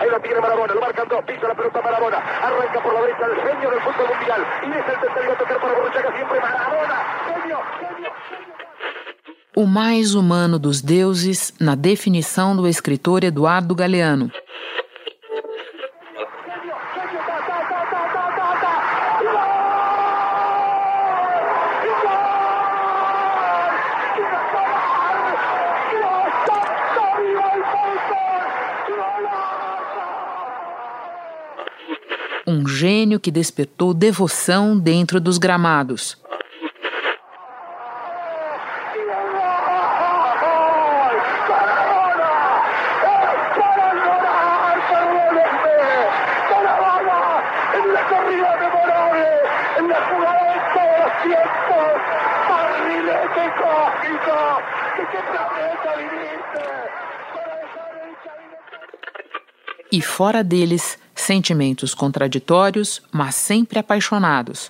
Ahí lo tiene Marabona, lo marcan dos, pisa la pelota Marabona, arranca por la derecha el genio del fútbol mundial y es el tercero a tocar para Borruchaga siempre Marabona, genio, genio, genio. O mais humano dos deuses, na definição do escritor Eduardo Galeano. Gênio que despertou devoção dentro dos gramados. E fora deles, sentimentos contraditórios, mas sempre apaixonados.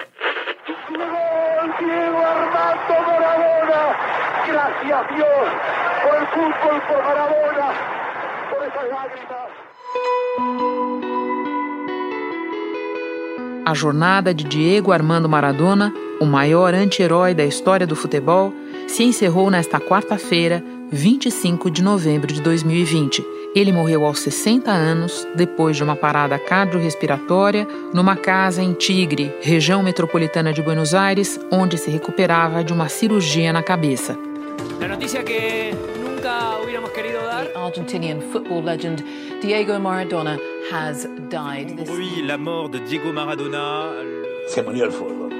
A jornada de Diego Armando Maradona, o maior anti-herói da história do futebol, se encerrou nesta quarta-feira, 25 de novembro de 2020 ele morreu aos 60 anos, depois de uma parada cardiorrespiratória, numa casa em Tigre, região metropolitana de Buenos Aires, onde se recuperava de uma cirurgia na cabeça. A notícia que nunca hubiéramos querido dar. The Argentinian football legend Diego Maradona has died. Oui, la mort de Diego Maradona. Se murió el fútbol.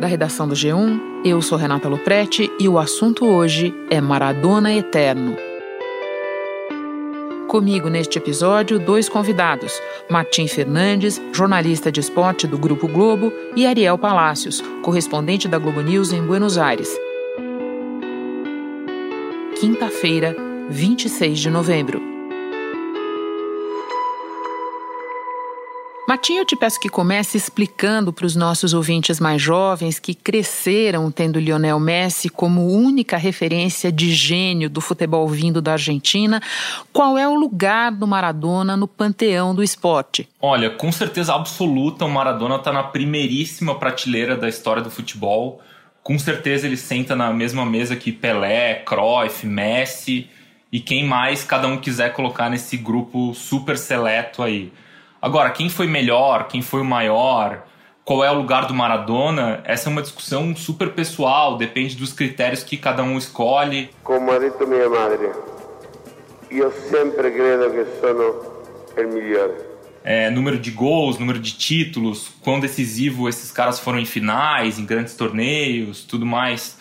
Da redação do G1, eu sou Renata Loprete e o assunto hoje é Maradona Eterno. Comigo neste episódio, dois convidados: Martim Fernandes, jornalista de esporte do Grupo Globo, e Ariel Palácios, correspondente da Globo News em Buenos Aires. Quinta-feira, 26 de novembro. Matinho, eu te peço que comece explicando para os nossos ouvintes mais jovens que cresceram tendo Lionel Messi como única referência de gênio do futebol vindo da Argentina, qual é o lugar do Maradona no panteão do esporte? Olha, com certeza absoluta, o Maradona está na primeiríssima prateleira da história do futebol. Com certeza ele senta na mesma mesa que Pelé, Cruyff, Messi e quem mais cada um quiser colocar nesse grupo super seleto aí. Agora, quem foi melhor, quem foi o maior, qual é o lugar do Maradona, essa é uma discussão super pessoal, depende dos critérios que cada um escolhe. Como ha dito minha madre, eu sempre creio que sou o melhor. É, número de gols, número de títulos, quão decisivo esses caras foram em finais, em grandes torneios, tudo mais.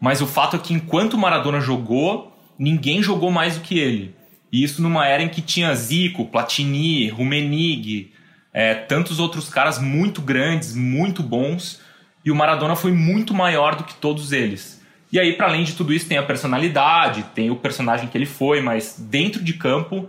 Mas o fato é que enquanto o Maradona jogou, ninguém jogou mais do que ele. E isso numa era em que tinha Zico, Platini, Rumenig, é, tantos outros caras muito grandes, muito bons, e o Maradona foi muito maior do que todos eles. E aí, para além de tudo isso, tem a personalidade, tem o personagem que ele foi, mas dentro de campo,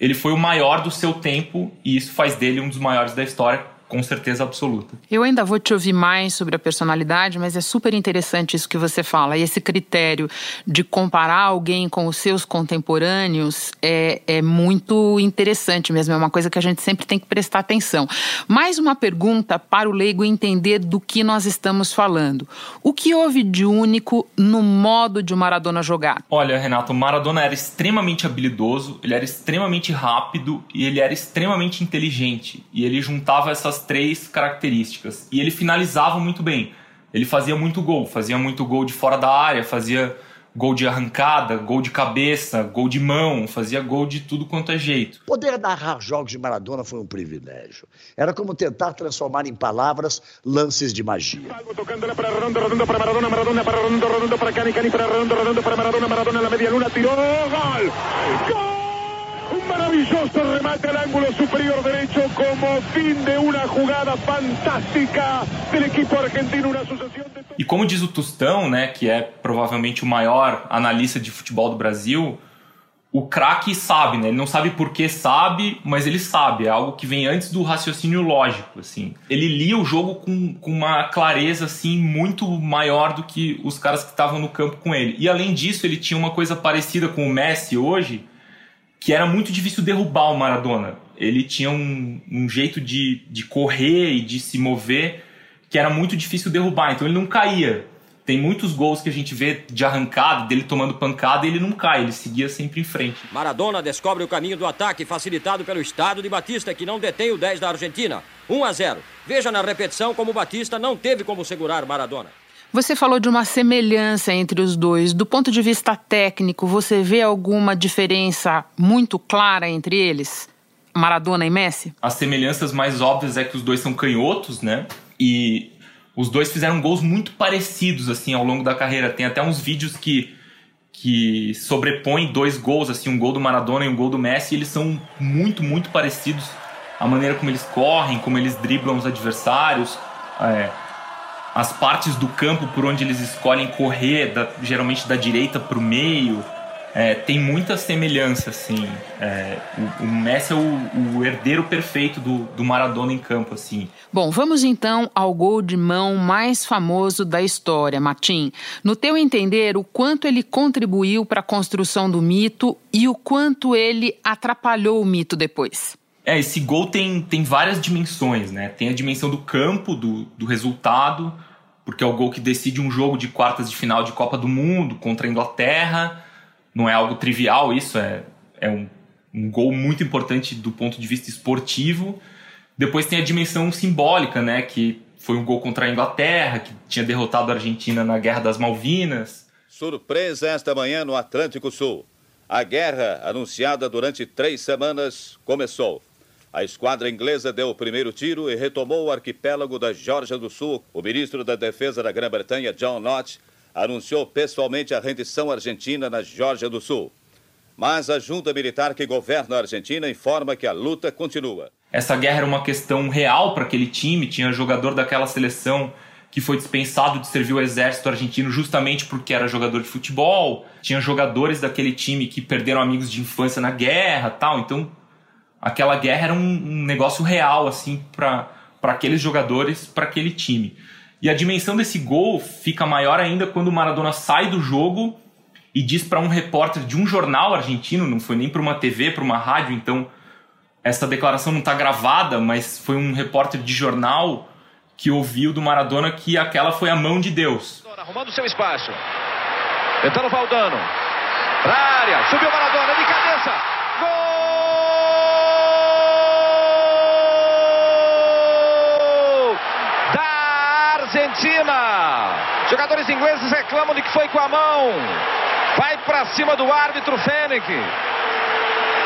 ele foi o maior do seu tempo e isso faz dele um dos maiores da história, com certeza absoluta. Eu ainda vou te ouvir mais sobre a personalidade, mas é super interessante isso que você fala. E esse critério de comparar alguém com os seus contemporâneos é, é muito interessante mesmo. É uma coisa que a gente sempre tem que prestar atenção. Mais uma pergunta para o leigo entender do que nós estamos falando. O que houve de único no modo de o Maradona jogar? Olha, Renato, o Maradona era extremamente habilidoso, ele era extremamente rápido e ele era extremamente inteligente. E ele juntava essas três características. E ele finalizava muito bem. Ele fazia muito gol, fazia muito gol de fora da área, fazia gol de arrancada, gol de cabeça, gol de mão, fazia gol de tudo quanto é jeito. Poder narrar jogos de Maradona foi um privilégio. Era como tentar transformar em palavras lances de magia. Gol, maravilloso remate al ángulo superior derecho como fin de una jugada fantástica del equipo argentino, una sucesión de... E como diz o Tostão, né, que é provavelmente o maior analista de futebol do Brasil, o craque sabe, né? Ele não sabe por que sabe, mas ele sabe. É algo que vem antes do raciocínio lógico, assim. Ele lia o jogo com, com uma clareza, assim, muito maior do que os caras que estavam no campo com ele. E além disso, ele tinha uma coisa parecida com o Messi hoje, que era muito difícil derrubar o Maradona. Ele tinha um, um jeito de, de correr e de se mover que era muito difícil derrubar, então ele não caía. Tem muitos gols que a gente vê de arrancada, dele tomando pancada e ele não cai, ele seguia sempre em frente. Maradona descobre o caminho do ataque, facilitado pelo estado de Batista, que não detém o 10 da Argentina. 1 a 0. Veja na repetição como Batista não teve como segurar Maradona. Você falou de uma semelhança entre os dois. Do ponto de vista técnico, você vê alguma diferença muito clara entre eles? Maradona e Messi? As semelhanças mais óbvias é que os dois são canhotos, né? E os dois fizeram gols muito parecidos assim ao longo da carreira. Tem até uns vídeos que que sobrepõem dois gols, assim, um gol do Maradona e um gol do Messi, e eles são muito, muito parecidos. A maneira como eles correm, como eles driblam os adversários, é, as partes do campo por onde eles escolhem correr, da, geralmente da direita para o meio, é, tem muita semelhança, assim. É, o, o, Messi é o, o, herdeiro perfeito do, do Maradona em campo, assim. Bom, vamos então ao gol de mão mais famoso da história, Martim. No teu entender, o quanto ele contribuiu para a construção do mito e o quanto ele atrapalhou o mito depois? É, esse gol tem, tem várias dimensões, né? Tem a dimensão do campo, do, do resultado, porque é o gol que decide um jogo de quartas de final de Copa do Mundo contra a Inglaterra não é algo trivial isso, é, é um, um gol muito importante do ponto de vista esportivo. Depois tem a dimensão simbólica, né, que foi um gol contra a Inglaterra, que tinha derrotado a Argentina na Guerra das Malvinas. Surpresa esta manhã no Atlântico Sul. A guerra, anunciada durante três semanas, começou. A esquadra inglesa deu o primeiro tiro e retomou o arquipélago da Geórgia do Sul. O ministro da Defesa da Grã-Bretanha, John Lott, anunciou pessoalmente a rendição argentina na Geórgia do Sul. Mas a junta militar que governa a Argentina informa que a luta continua. Essa guerra era uma questão real para aquele time, tinha jogador daquela seleção que foi dispensado de servir o exército argentino justamente porque era jogador de futebol, tinha jogadores daquele time que perderam amigos de infância na guerra, tal. Então, aquela guerra era um, um negócio real assim para aqueles jogadores, para aquele time. E a dimensão desse gol fica maior ainda quando o Maradona sai do jogo e diz para um repórter de um jornal argentino, não foi nem para uma TV, para uma rádio, então essa declaração não está gravada, mas foi um repórter de jornal que ouviu do Maradona que aquela foi a mão de Deus. Arrumando seu espaço. Tentando Valdano. Pra área. Subiu Maradona de cabeça. Argentina. Jogadores ingleses reclamam de que foi com a mão. Vai para cima do árbitro Fênix.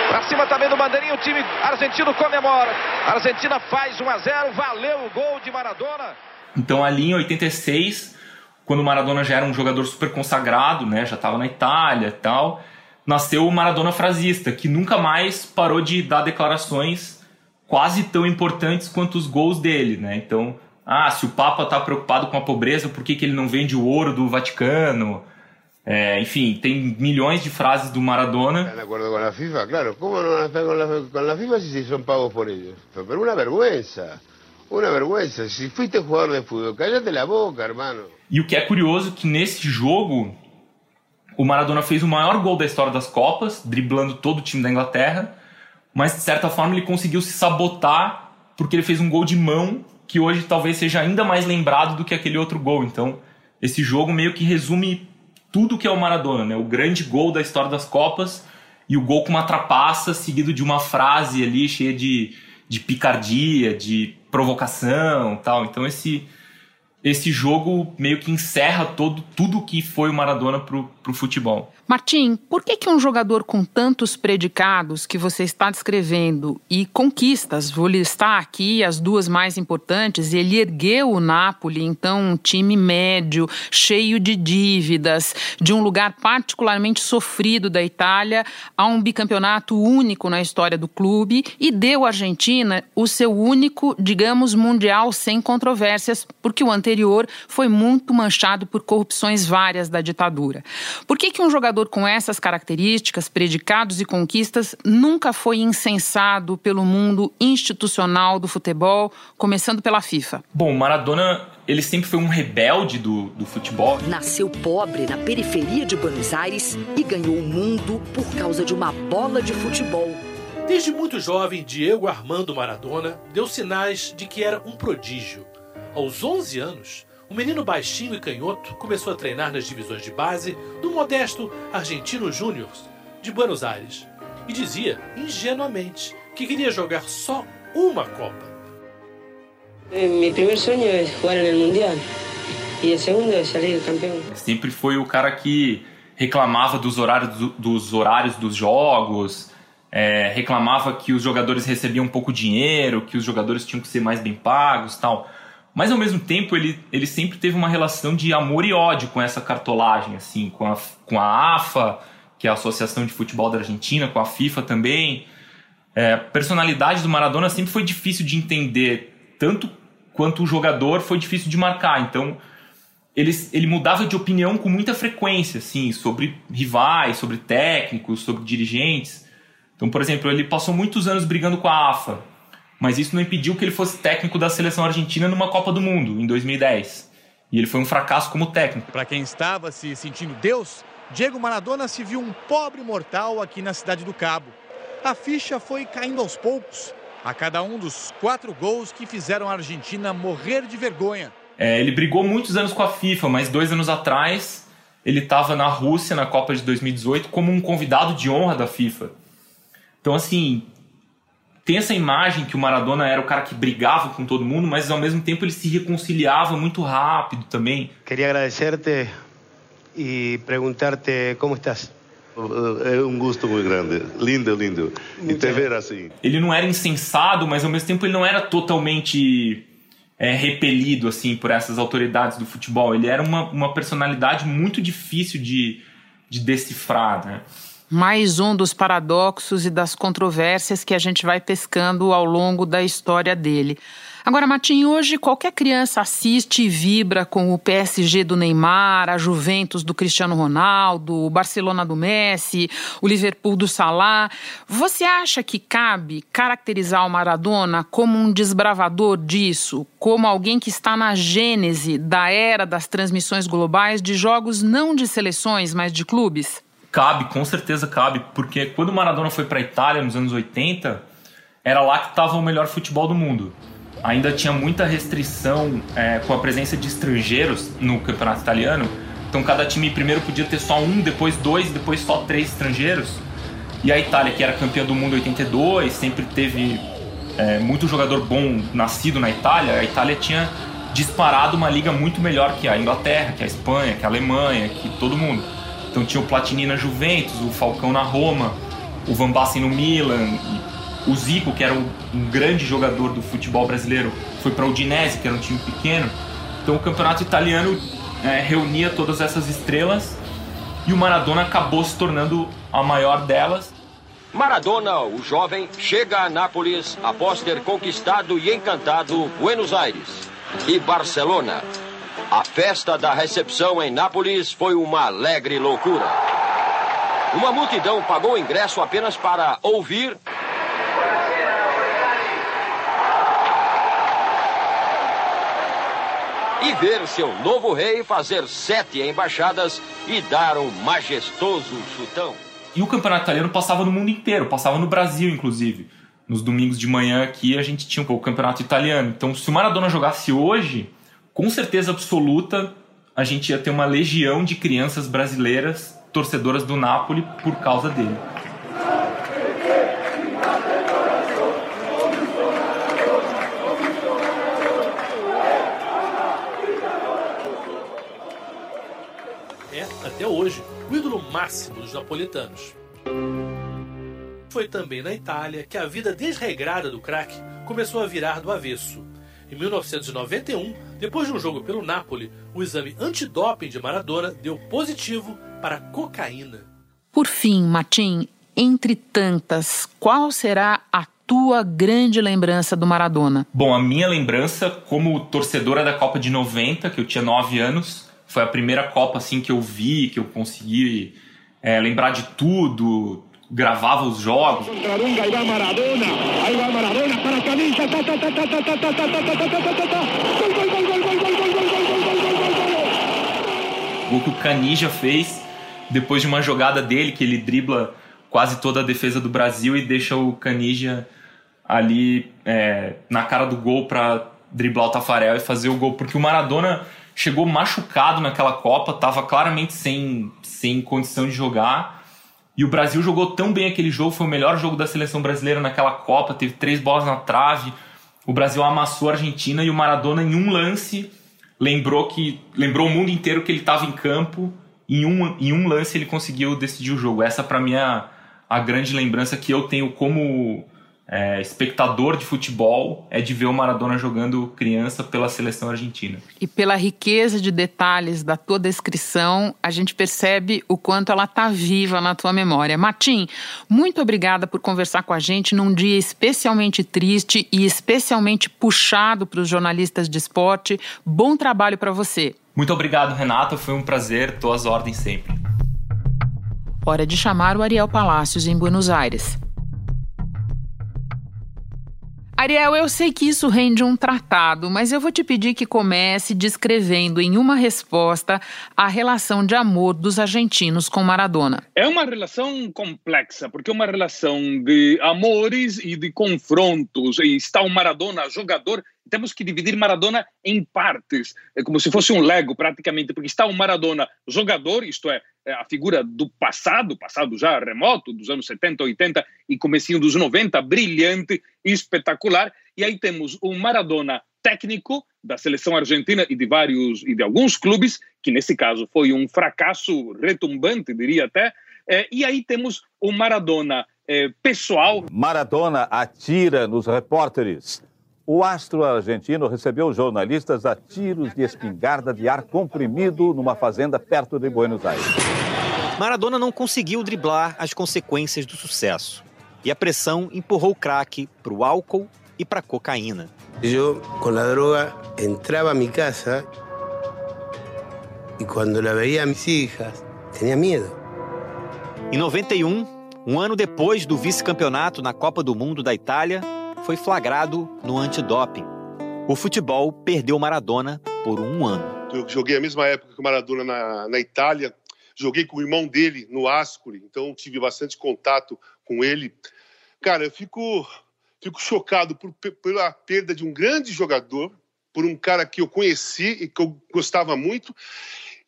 Para cima também do bandeirinho, o time argentino comemora. A Argentina faz 1 a 0, valeu o gol de Maradona. Então ali em 86, quando o Maradona já era um jogador super consagrado, né, já estava na Itália, e tal, nasceu o Maradona frasista, que nunca mais parou de dar declarações quase tão importantes quanto os gols dele, né? Então, ah, se o Papa está preocupado com a pobreza, por que, que ele não vende o ouro do Vaticano? É, enfim, tem milhões de frases do Maradona. De acordo com a FIFA? Claro, como não estão com a FIFA se são pagos por eles? Mas uma vergüenza. Uma vergüenza. Se fuiste jogador de futebol, cállate a boca, hermano. E o que é curioso é que nesse jogo, o Maradona fez o maior gol da história das Copas, driblando todo o time da Inglaterra, mas de certa forma ele conseguiu se sabotar porque ele fez um gol de mão que hoje talvez seja ainda mais lembrado do que aquele outro gol. Então, esse jogo meio que resume tudo que é o Maradona, né? O grande gol da história das Copas e o gol com uma trapaça seguido de uma frase ali cheia de, de picardia, de provocação, tal. Então esse esse jogo meio que encerra todo tudo que foi o Maradona pro, pro futebol. Martim, por que, que um jogador com tantos predicados que você está descrevendo e conquistas, vou listar aqui as duas mais importantes, ele ergueu o Napoli, então um time médio, cheio de dívidas, de um lugar particularmente sofrido da Itália, a um bicampeonato único na história do clube e deu à Argentina o seu único, digamos, mundial sem controvérsias, porque o anterior foi muito manchado por corrupções várias da ditadura. Por que, que um jogador jogador com essas características, predicados e conquistas, nunca foi incensado pelo mundo institucional do futebol, começando pela FIFA? Bom, Maradona ele sempre foi um rebelde do, do futebol. Nasceu pobre na periferia de Buenos Aires e ganhou o mundo por causa de uma bola de futebol. Desde muito jovem, Diego Armando Maradona deu sinais de que era um prodígio. Aos 11 anos, o menino baixinho e canhoto começou a treinar nas divisões de base do modesto Argentino Júnior de Buenos Aires e dizia, ingenuamente, que queria jogar só uma Copa. Eh, meu primeiro sonho é jogar no Mundial e o segundo é sair campeão. Sempre foi o cara que reclamava dos horários, dos, horários dos jogos, é, reclamava que os jogadores recebiam pouco dinheiro, que os jogadores tinham que ser mais bem pagos tal. Mas ao mesmo tempo ele, ele sempre teve uma relação de amor e ódio com essa cartolagem, assim, com a, com a AFA, que é a Associação de Futebol da Argentina, com a FIFA também. É, a personalidade do Maradona sempre foi difícil de entender, tanto quanto o jogador foi difícil de marcar. Então ele, ele mudava de opinião com muita frequência, assim, sobre rivais, sobre técnicos, sobre dirigentes. Então, por exemplo, ele passou muitos anos brigando com a AFA mas isso não impediu que ele fosse técnico da seleção argentina numa Copa do Mundo, em 2010. E ele foi um fracasso como técnico. Para quem estava se sentindo Deus, Diego Maradona se viu um pobre mortal aqui na cidade do Cabo. A ficha foi caindo aos poucos, a cada um dos quatro gols que fizeram a Argentina morrer de vergonha. É, ele brigou muitos anos com a FIFA, mas dois anos atrás ele estava na Rússia na Copa de 2018 como um convidado de honra da FIFA. Então, assim, tem essa imagem que o Maradona era o cara que brigava com todo mundo, mas ao mesmo tempo ele se reconciliava muito rápido também. Queria agradecer-te e perguntar-te como estás. É um gosto muito grande, lindo, lindo. E te ver assim. Ele não era insensado, mas ao mesmo tempo ele não era totalmente é, repelido assim por essas autoridades do futebol. Ele era uma, uma personalidade muito difícil de, de decifrar, né? Mais um dos paradoxos e das controvérsias que a gente vai pescando ao longo da história dele. Agora, Matinho, hoje qualquer criança assiste e vibra com o PSG do Neymar, a Juventus do Cristiano Ronaldo, o Barcelona do Messi, o Liverpool do Salah. Você acha que cabe caracterizar o Maradona como um desbravador disso, como alguém que está na gênese da era das transmissões globais de jogos não de seleções, mas de clubes? Cabe, com certeza cabe, porque quando o Maradona foi para a Itália nos anos 80, era lá que estava o melhor futebol do mundo. Ainda tinha muita restrição é, com a presença de estrangeiros no campeonato italiano. Então cada time primeiro podia ter só um, depois dois, depois só três estrangeiros. E a Itália, que era campeã do mundo em 82, sempre teve é, muito jogador bom nascido na Itália. A Itália tinha disparado uma liga muito melhor que a Inglaterra, que a Espanha, que a Alemanha, que todo mundo. Então tinha o Platini na Juventus, o Falcão na Roma, o Van Basten no Milan, o Zico, que era um, grande jogador do futebol brasileiro, foi para o Udinese, que era um time pequeno. Então o campeonato italiano é, reunia todas essas estrelas e o Maradona acabou se tornando a maior delas. Maradona, o jovem, chega a Nápoles após ter conquistado e encantado Buenos Aires e Barcelona, a festa da recepção em Nápoles foi uma alegre loucura. Uma multidão pagou o ingresso apenas para ouvir e ver seu novo rei fazer sete embaixadas e dar um majestoso chutão. E o campeonato italiano passava no mundo inteiro, passava no Brasil, inclusive. Nos domingos de manhã aqui a gente tinha o campeonato italiano. Então, se o Maradona jogasse hoje, com certeza absoluta a gente ia ter uma legião de crianças brasileiras torcedoras do Napoli por causa dele. É, até hoje, o ídolo máximo dos napolitanos. Foi também na Itália que a vida desregrada do craque começou a virar do avesso. Em 1991, depois de um jogo pelo Napoli, o exame antidoping de Maradona deu positivo para cocaína. Por fim, Martim, entre tantas, qual será a tua grande lembrança do Maradona? Bom, a minha lembrança como torcedora da Copa de 90, que eu tinha 9 anos, foi a primeira Copa assim que eu vi, que eu consegui é, lembrar de tudo, gravava os jogos. O que o Canija fez depois de uma jogada dele, que ele dribla quase toda a defesa do Brasil e deixa o Canija ali é, na cara do gol para driblar o Tafarel e fazer o gol, porque o Maradona chegou machucado naquela Copa, estava claramente sem, sem condição de jogar e o Brasil jogou tão bem aquele jogo, foi o melhor jogo da seleção brasileira naquela Copa, teve três bolas na trave. O Brasil amassou a Argentina e o Maradona em um lance lembrou que lembrou o mundo inteiro que ele estava em campo. Em um, em um lance ele conseguiu decidir o jogo. Essa para mim é a, a grande lembrança que eu tenho como é, espectador de futebol é de ver o Maradona jogando criança pela seleção argentina. E pela riqueza de detalhes da tua descrição, a gente percebe o quanto ela está viva na tua memória. Martim, muito obrigada por conversar com a gente num dia especialmente triste e especialmente puxado para os jornalistas de esporte. Bom trabalho para você. Muito obrigado, Renata. Foi um prazer. Tô às ordens sempre. Hora de chamar o Ariel Palácios em Buenos Aires. Ariel, eu sei que isso rende um tratado, mas eu vou te pedir que comece descrevendo em uma resposta a relação de amor dos argentinos com Maradona. É uma relação complexa, porque é uma relação de amores e de confrontos. E está o Maradona, jogador, temos que dividir Maradona em partes, é como se fosse um Lego praticamente, porque está o Maradona jogador, isto é, é, a figura do passado, passado já remoto, dos anos 70, 80 e comecinho dos 90, brilhante espetacular, e aí temos o Maradona técnico da seleção argentina e de vários e de alguns clubes, que nesse caso foi um fracasso retumbante, diria até, é, e aí temos o Maradona é, pessoal. Maradona atira nos repórteres o astro argentino recebeu jornalistas a tiros de espingarda de ar comprimido numa fazenda perto de Buenos Aires. Maradona não conseguiu driblar as consequências do sucesso. E a pressão empurrou o craque para o álcool e para a cocaína. Eu, com a droga, entrava a minha casa e quando la veia a minhas filhas, tinha medo. Em 91, um ano depois do vice-campeonato na Copa do Mundo da Itália, foi flagrado no antidoping. O futebol perdeu Maradona por um ano. Eu joguei a mesma época que o Maradona na, na Itália, joguei com o irmão dele no Ascoli, então tive bastante contato com ele. Cara, eu fico, fico chocado por, pela perda de um grande jogador, por um cara que eu conheci e que eu gostava muito,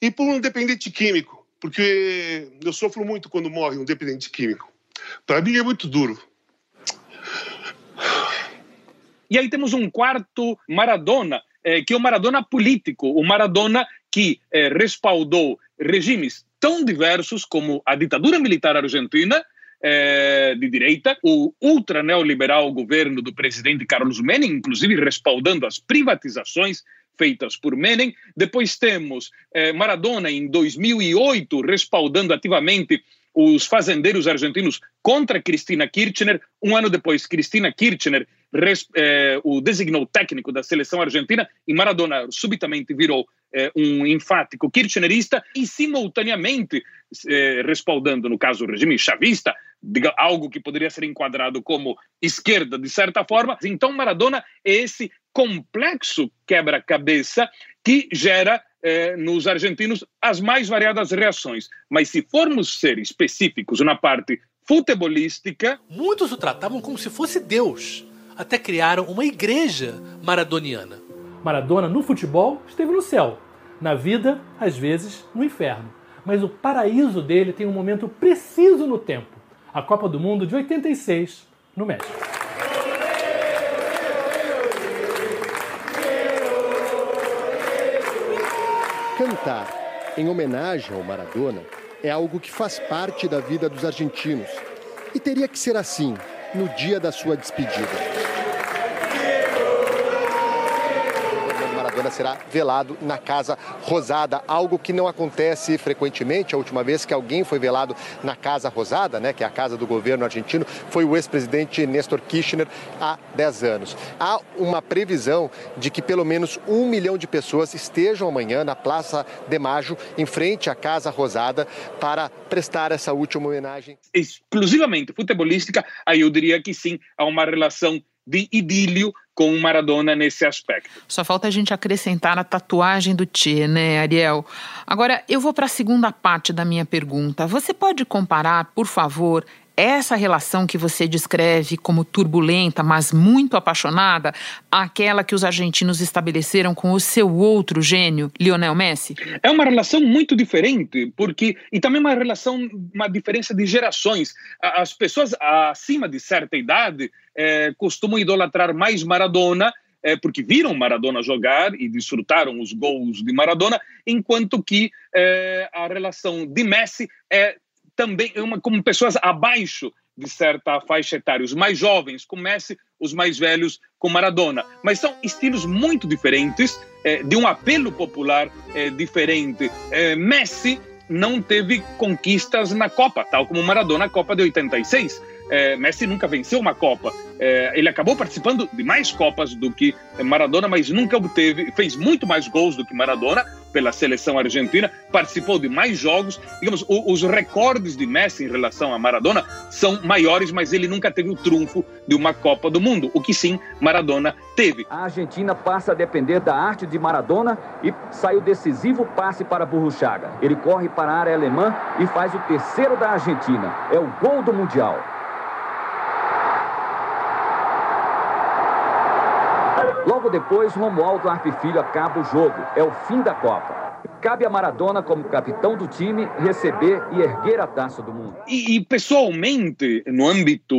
e por um dependente químico, porque eu sofro muito quando morre um dependente químico. Para mim é muito duro. E aí temos um quarto Maradona, eh, que é o Maradona político, o Maradona que eh, respaldou regimes tão diversos como a ditadura militar argentina, eh, de direita, o ultra neoliberal governo do presidente Carlos Menem, inclusive respaldando as privatizações feitas por Menem. Depois temos Maradona em 2008 respaldando ativamente os fazendeiros argentinos contra Cristina Kirchner. Um ano depois, Cristina Kirchner res, eh, o designou técnico da seleção argentina e Maradona subitamente virou eh, um enfático kirchnerista e simultaneamente eh, respaldando, no caso, o regime chavista, algo que poderia ser enquadrado como esquerda de certa forma. Então Maradona é esse complexo quebra-cabeça que gera eh, nos argentinos as mais variadas reações. Mas se formos ser específicos na parte futebolística. Muitos o tratavam como se fosse Deus até criaram uma igreja maradoniana. Maradona no futebol esteve no céu, na vida, às vezes, no inferno. Mas o paraíso dele tem um momento preciso no tempo a Copa do Mundo de 86, no México. Cantar em homenagem ao Maradona é algo que faz parte da vida dos argentinos. E teria que ser assim no dia da sua despedida. Será velado na Casa Rosada, algo que não acontece frequentemente. A última vez que alguém foi velado na Casa Rosada, né, que é a casa do governo argentino, foi o ex-presidente Néstor Kirchner há 10 anos. Há uma previsão de que pelo menos um milhão de pessoas estejam amanhã na Praça de Maio, em frente à Casa Rosada, para prestar essa última homenagem. Exclusivamente futebolística, aí eu diria que sim, há uma relação de idílio com o Maradona nesse aspecto. Só falta a gente acrescentar a tatuagem do Tchê, né, Ariel? Agora, eu vou para a segunda parte da minha pergunta. Você pode comparar, por favor, essa relação que você descreve como turbulenta, mas muito apaixonada, aquela que os argentinos estabeleceram com o seu outro gênio, Lionel Messi? É uma relação muito diferente, porque e também uma relação, uma diferença de gerações. As pessoas acima de certa idade é, costumam idolatrar mais Maradona é, porque viram Maradona jogar e desfrutaram os gols de Maradona, enquanto que é, a relação de Messi é também uma, como pessoas abaixo de certa faixa etária. Os mais jovens com Messi, os mais velhos com Maradona. Mas são estilos muito diferentes, é, de um apelo popular é, diferente. É, Messi não teve conquistas na Copa, tal como Maradona na Copa de 86. É, Messi nunca venceu uma Copa. É, ele acabou participando de mais Copas do que Maradona, mas nunca obteve, fez muito mais gols do que Maradona pela seleção argentina, participou de mais jogos. Digamos, o, os recordes de Messi em relação a Maradona são maiores, mas ele nunca teve o trunfo de uma Copa do Mundo, o que sim Maradona teve. A Argentina passa a depender da arte de Maradona e sai o decisivo passe para Burruchaga. Ele corre para a área alemã e faz o terceiro da Argentina. É o gol do Mundial. Depois, Romualdo Arpe Filho acaba o jogo. É o fim da Copa. Cabe a Maradona, como capitão do time, receber e erguer a taça do mundo. E, e pessoalmente, no âmbito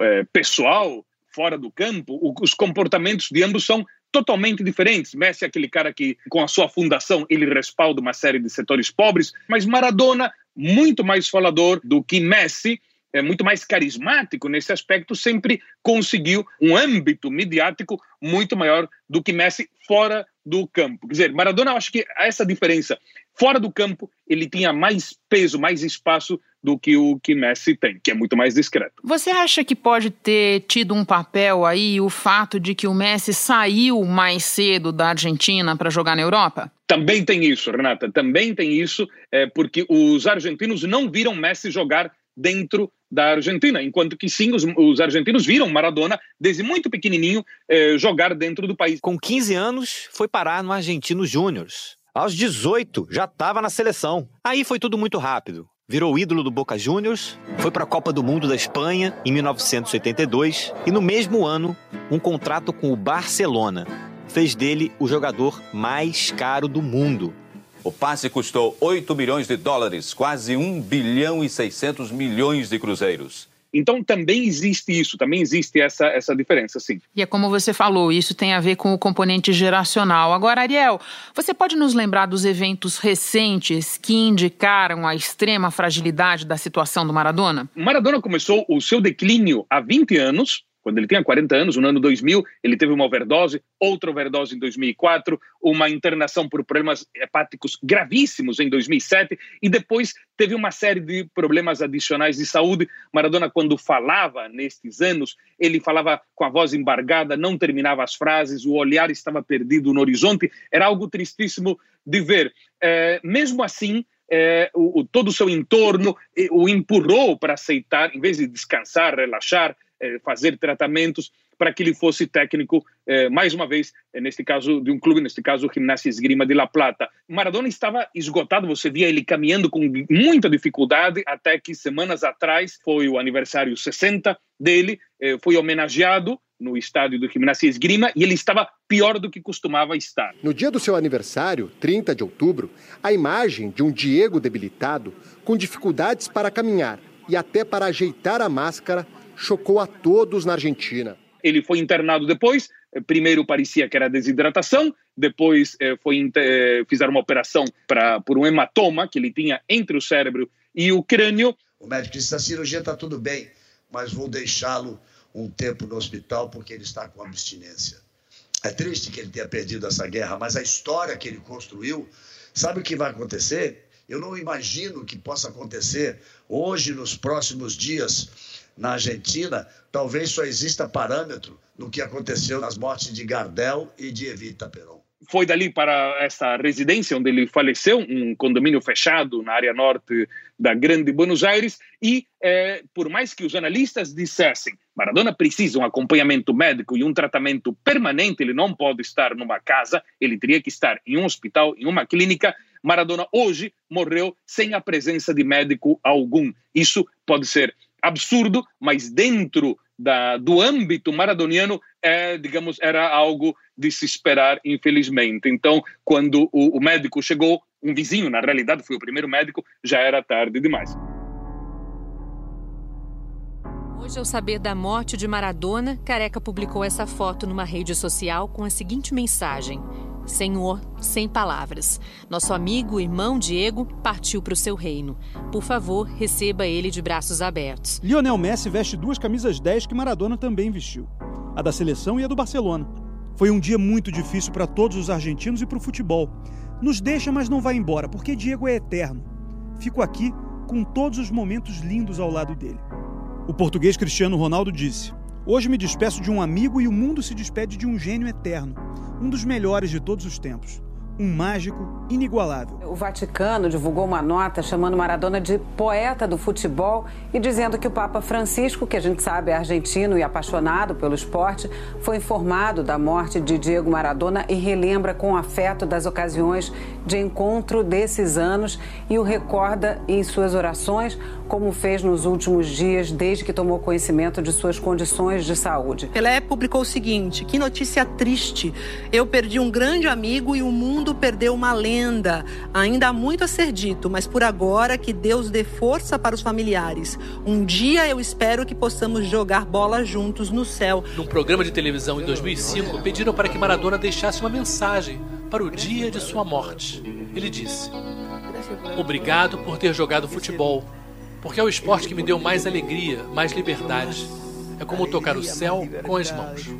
é, pessoal, fora do campo, o, os comportamentos de ambos são totalmente diferentes. Messi é aquele cara que, com a sua fundação, ele respalda uma série de setores pobres, mas Maradona, muito mais falador do que Messi, é muito mais carismático nesse aspecto, sempre conseguiu um âmbito midiático muito maior do que Messi fora do campo. Quer dizer, Maradona, eu acho que essa diferença. Fora do campo, ele tinha mais peso, mais espaço do que o que Messi tem, que é muito mais discreto. Você acha que pode ter tido um papel aí o fato de que o Messi saiu mais cedo da Argentina para jogar na Europa? Também tem isso, Renata, também tem isso, é, porque os argentinos não viram Messi jogar dentro da Argentina, enquanto que sim, os, os argentinos viram Maradona, desde muito pequenininho, eh, jogar dentro do país. Com 15 anos, foi parar no Argentino Júnior. Aos 18, já estava na seleção. Aí foi tudo muito rápido. Virou ídolo do Boca Juniors, foi para a Copa do Mundo da Espanha em 1982 e no mesmo ano, um contrato com o Barcelona fez dele o jogador mais caro do mundo. O passe custou 8 milhões de dólares, quase 1 bilhão e 600 milhões de cruzeiros. Então também existe isso, também existe essa, essa diferença, sim. E é como você falou, isso tem a ver com o componente geracional. Agora, Ariel, você pode nos lembrar dos eventos recentes que indicaram a extrema fragilidade da situação do Maradona? Maradona começou o seu declínio há 20 anos, quando ele tinha 40 anos, no ano 2000, ele teve uma overdose, outra overdose em 2004, uma internação por problemas hepáticos gravíssimos em 2007 e depois teve uma série de problemas adicionais de saúde. Maradona, quando falava nestes anos, ele falava com a voz embargada, não terminava as frases, o olhar estava perdido no horizonte. Era algo tristíssimo de ver. É, mesmo assim, é, o, o, todo o seu entorno o empurrou para aceitar, em vez de descansar, relaxar, fazer tratamentos para que ele fosse técnico, é, mais uma vez, é, neste caso de um clube, neste caso o Gimnasia Esgrima de La Plata. Maradona estava esgotado, você via ele caminhando com muita dificuldade, até que semanas atrás foi o aniversário 60 dele, foi homenageado no estádio do Gimnasia Esgrima e ele estava pior do que costumava estar. No dia do seu aniversário, 30 de outubro, a imagem de um Diego debilitado, com dificuldades para caminhar e até para ajeitar a máscara, chocou a todos na Argentina. Ele foi internado depois, primeiro parecia que era desidratação, depois eh, foi, eh, fizeram uma operação pra, por um hematoma que ele tinha entre o cérebro e o crânio. O médico disse: a cirurgia está tudo bem, mas vou deixá-lo um tempo no hospital porque ele está com abstinência. É triste que ele tenha perdido essa guerra, mas a história que ele construiu, sabe o que vai acontecer? Eu não imagino que possa acontecer hoje, nos próximos dias na Argentina, talvez só exista parâmetro no que aconteceu nas mortes de Gardel e de Evita Peron. Foi dali para essa residência onde ele faleceu, um condomínio fechado na área norte da Grande Buenos Aires, e é, por mais que os analistas dissessem Maradona precisa um acompanhamento médico e um tratamento permanente, ele não pode estar numa casa, ele teria que estar em um hospital, em uma clínica. Maradona hoje morreu sem a presença de médico algum. Isso pode ser absurdo, mas dentro da, do âmbito maradoniano, é, digamos, era algo de se esperar, infelizmente. Então, quando o, o médico chegou, um vizinho, na realidade foi o primeiro médico, já era tarde demais. Hoje, ao saber da morte de Maradona, Careca publicou essa foto numa rede social com a seguinte mensagem: Senhor, sem palavras. Nosso amigo, irmão Diego, partiu para o seu reino. Por favor, receba ele de braços abertos. Lionel Messi veste duas camisas 10 que Maradona também vestiu: a da seleção e a do Barcelona. Foi um dia muito difícil para todos os argentinos e para o futebol. Nos deixa, mas não vai embora, porque Diego é eterno. Fico aqui com todos os momentos lindos ao lado dele. O português Cristiano Ronaldo disse: Hoje me despeço de um amigo e o mundo se despede de um gênio eterno, um dos melhores de todos os tempos um mágico inigualável. O Vaticano divulgou uma nota chamando Maradona de poeta do futebol e dizendo que o Papa Francisco, que a gente sabe é argentino e apaixonado pelo esporte, foi informado da morte de Diego Maradona e relembra com afeto das ocasiões de encontro desses anos e o recorda em suas orações, como fez nos últimos dias desde que tomou conhecimento de suas condições de saúde. Pelé publicou o seguinte: que notícia triste. Eu perdi um grande amigo e o mundo mundo perdeu uma lenda. Ainda há muito a ser dito, mas por agora que Deus dê força para os familiares. Um dia eu espero que possamos jogar bola juntos no céu. Num programa de televisão em 2005, pediram para que Maradona deixasse uma mensagem para o dia de sua morte. Ele disse: Obrigado por ter jogado futebol, porque é o esporte que me deu mais alegria, mais liberdade. É como tocar o céu com as mãos.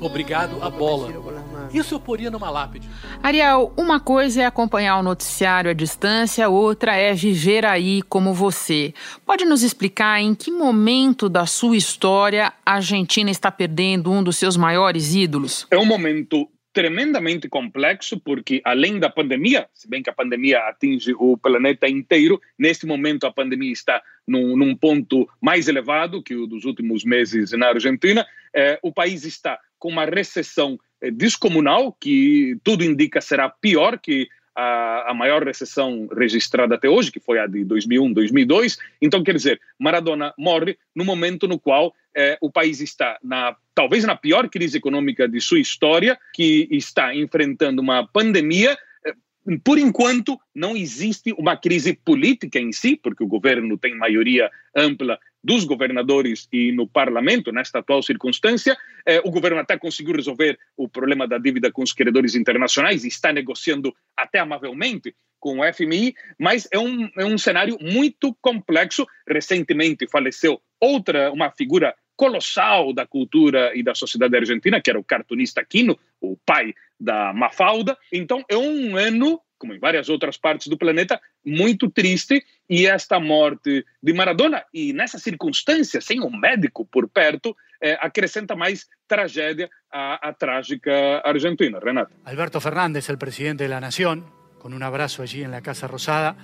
Obrigado a bola. Isso eu poria numa lápide. Ariel, uma coisa é acompanhar o noticiário à distância, outra é viver aí como você. Pode nos explicar em que momento da sua história a Argentina está perdendo um dos seus maiores ídolos? É um momento tremendamente complexo, porque além da pandemia, se bem que a pandemia atinge o planeta inteiro, neste momento a pandemia está num, num ponto mais elevado que o dos últimos meses na Argentina, eh, o país está com uma recessão descomunal, que tudo indica será pior que a, a, maior recessão registrada até hoje, que foi a de 2001, 2002. Então, quer dizer, Maradona morre no momento no qual eh, o país está na talvez na pior crise econômica de sua história, que está enfrentando uma pandemia. Eh, por enquanto, não existe uma crise política em si, porque o governo tem maioria ampla dos governadores e no parlamento, nesta atual circunstância. Eh, o governo até conseguiu resolver o problema da dívida com os credores internacionais e está negociando até amavelmente com o FMI, mas é um, é um cenário muito complexo. Recentemente faleceu outra, uma figura colossal da cultura e da sociedade argentina, que era o cartunista Quino, o pai da Mafalda. Então, é um ano como em várias outras partes do planeta, muito triste. E esta morte de Maradona, e nessa circunstância, sem um médico por perto, eh, acrescenta mais tragédia à, à trágica Argentina. Renato. Alberto Fernández, el presidente de la Nación, con un abrazo allí en la Casa Rosada,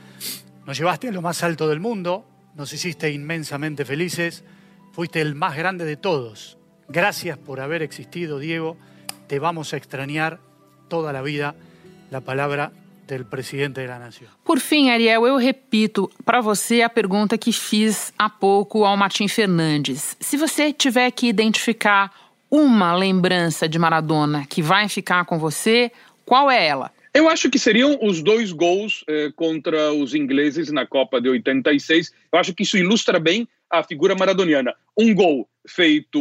nos llevaste a lo más alto del mundo, nos hiciste inmensamente felices, fuiste el más grande de todos. Gracias por haber existido, Diego. Te vamos a extrañar toda la vida. La palabra del presidente da nação. Por fim, Ariel, eu repito para você a pergunta que fiz há pouco ao Martim Fernandes. Se você tiver que identificar uma lembrança de Maradona que vai ficar com você, qual é ela? Eu acho que seriam os dois gols eh, contra os ingleses na Copa de 86. Eu acho que isso ilustra bem a figura maradoniana. Um gol feito,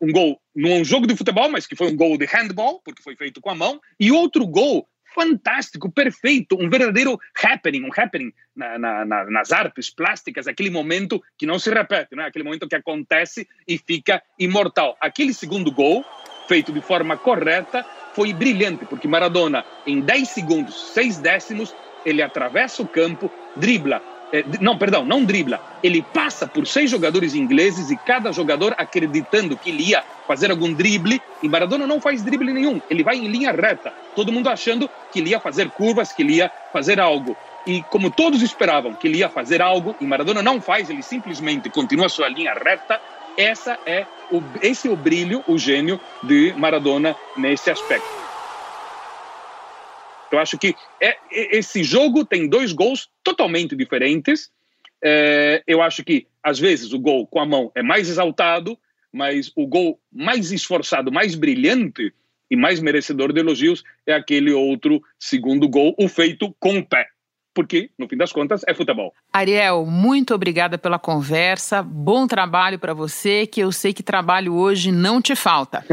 um gol num jogo de futebol, mas que foi um gol de handball, porque foi feito com a mão, e outro gol fantástico, perfeito, um verdadeiro happening, um happening na, na, na, nas artes plásticas, aquele momento que não se repete, né? aquele momento que acontece e fica imortal. Aquele segundo gol, feito de forma correta, foi brilhante, porque Maradona, em 10 segundos, 6 décimos, ele atravessa o campo, dribla não, perdão, não dribla. Ele passa por seis jogadores ingleses e cada jogador acreditando que ele ia fazer algum drible. E Maradona não faz drible nenhum. Ele vai em linha reta. Todo mundo achando que ele ia fazer curvas, que ele ia fazer algo. E como todos esperavam que ele ia fazer algo, e Maradona não faz, ele simplesmente continua sua linha reta. Essa é o, esse é o brilho, o gênio de Maradona nesse aspecto. Eu acho que é, esse jogo tem dois gols totalmente diferentes. É, eu acho que, às vezes, o gol com a mão é mais exaltado, mas o gol mais esforçado, mais brilhante e mais merecedor de elogios é aquele outro segundo gol, o feito com o pé porque, no fim das contas, é futebol. Ariel, muito obrigada pela conversa. Bom trabalho para você, que eu sei que trabalho hoje não te falta.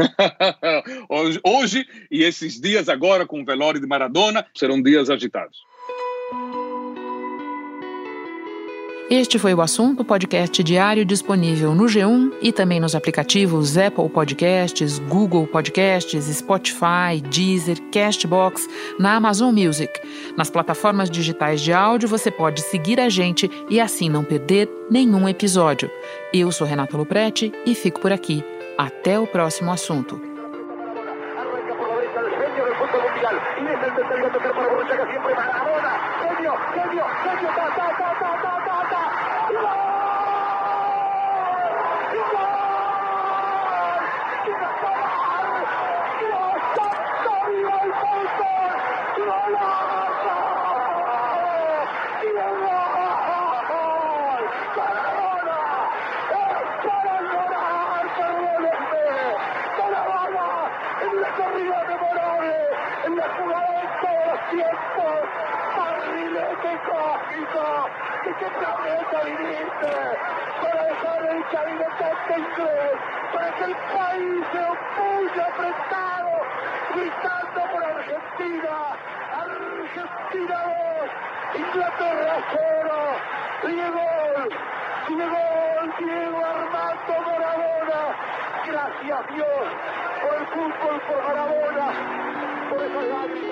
hoje, hoje e esses dias agora com o velório de Maradona serão dias agitados. Este foi o assunto podcast diário disponível no G1 e também nos aplicativos Apple Podcasts, Google Podcasts, Spotify, Deezer, Castbox, na Amazon Music. Nas plataformas digitais de áudio você pode seguir a gente e assim não perder nenhum episódio. Eu sou Renata Luprete e fico por aqui. Até o próximo assunto. Planeta viniste para dejar el caminotante inglés, para que el país se opulle apretado, gritando por Argentina, Argentina 2, Inglaterra 0, Diego, Diego, Diego Armando Maradona, gracias Dios por el fútbol, por Maradona, por esas lágrimas.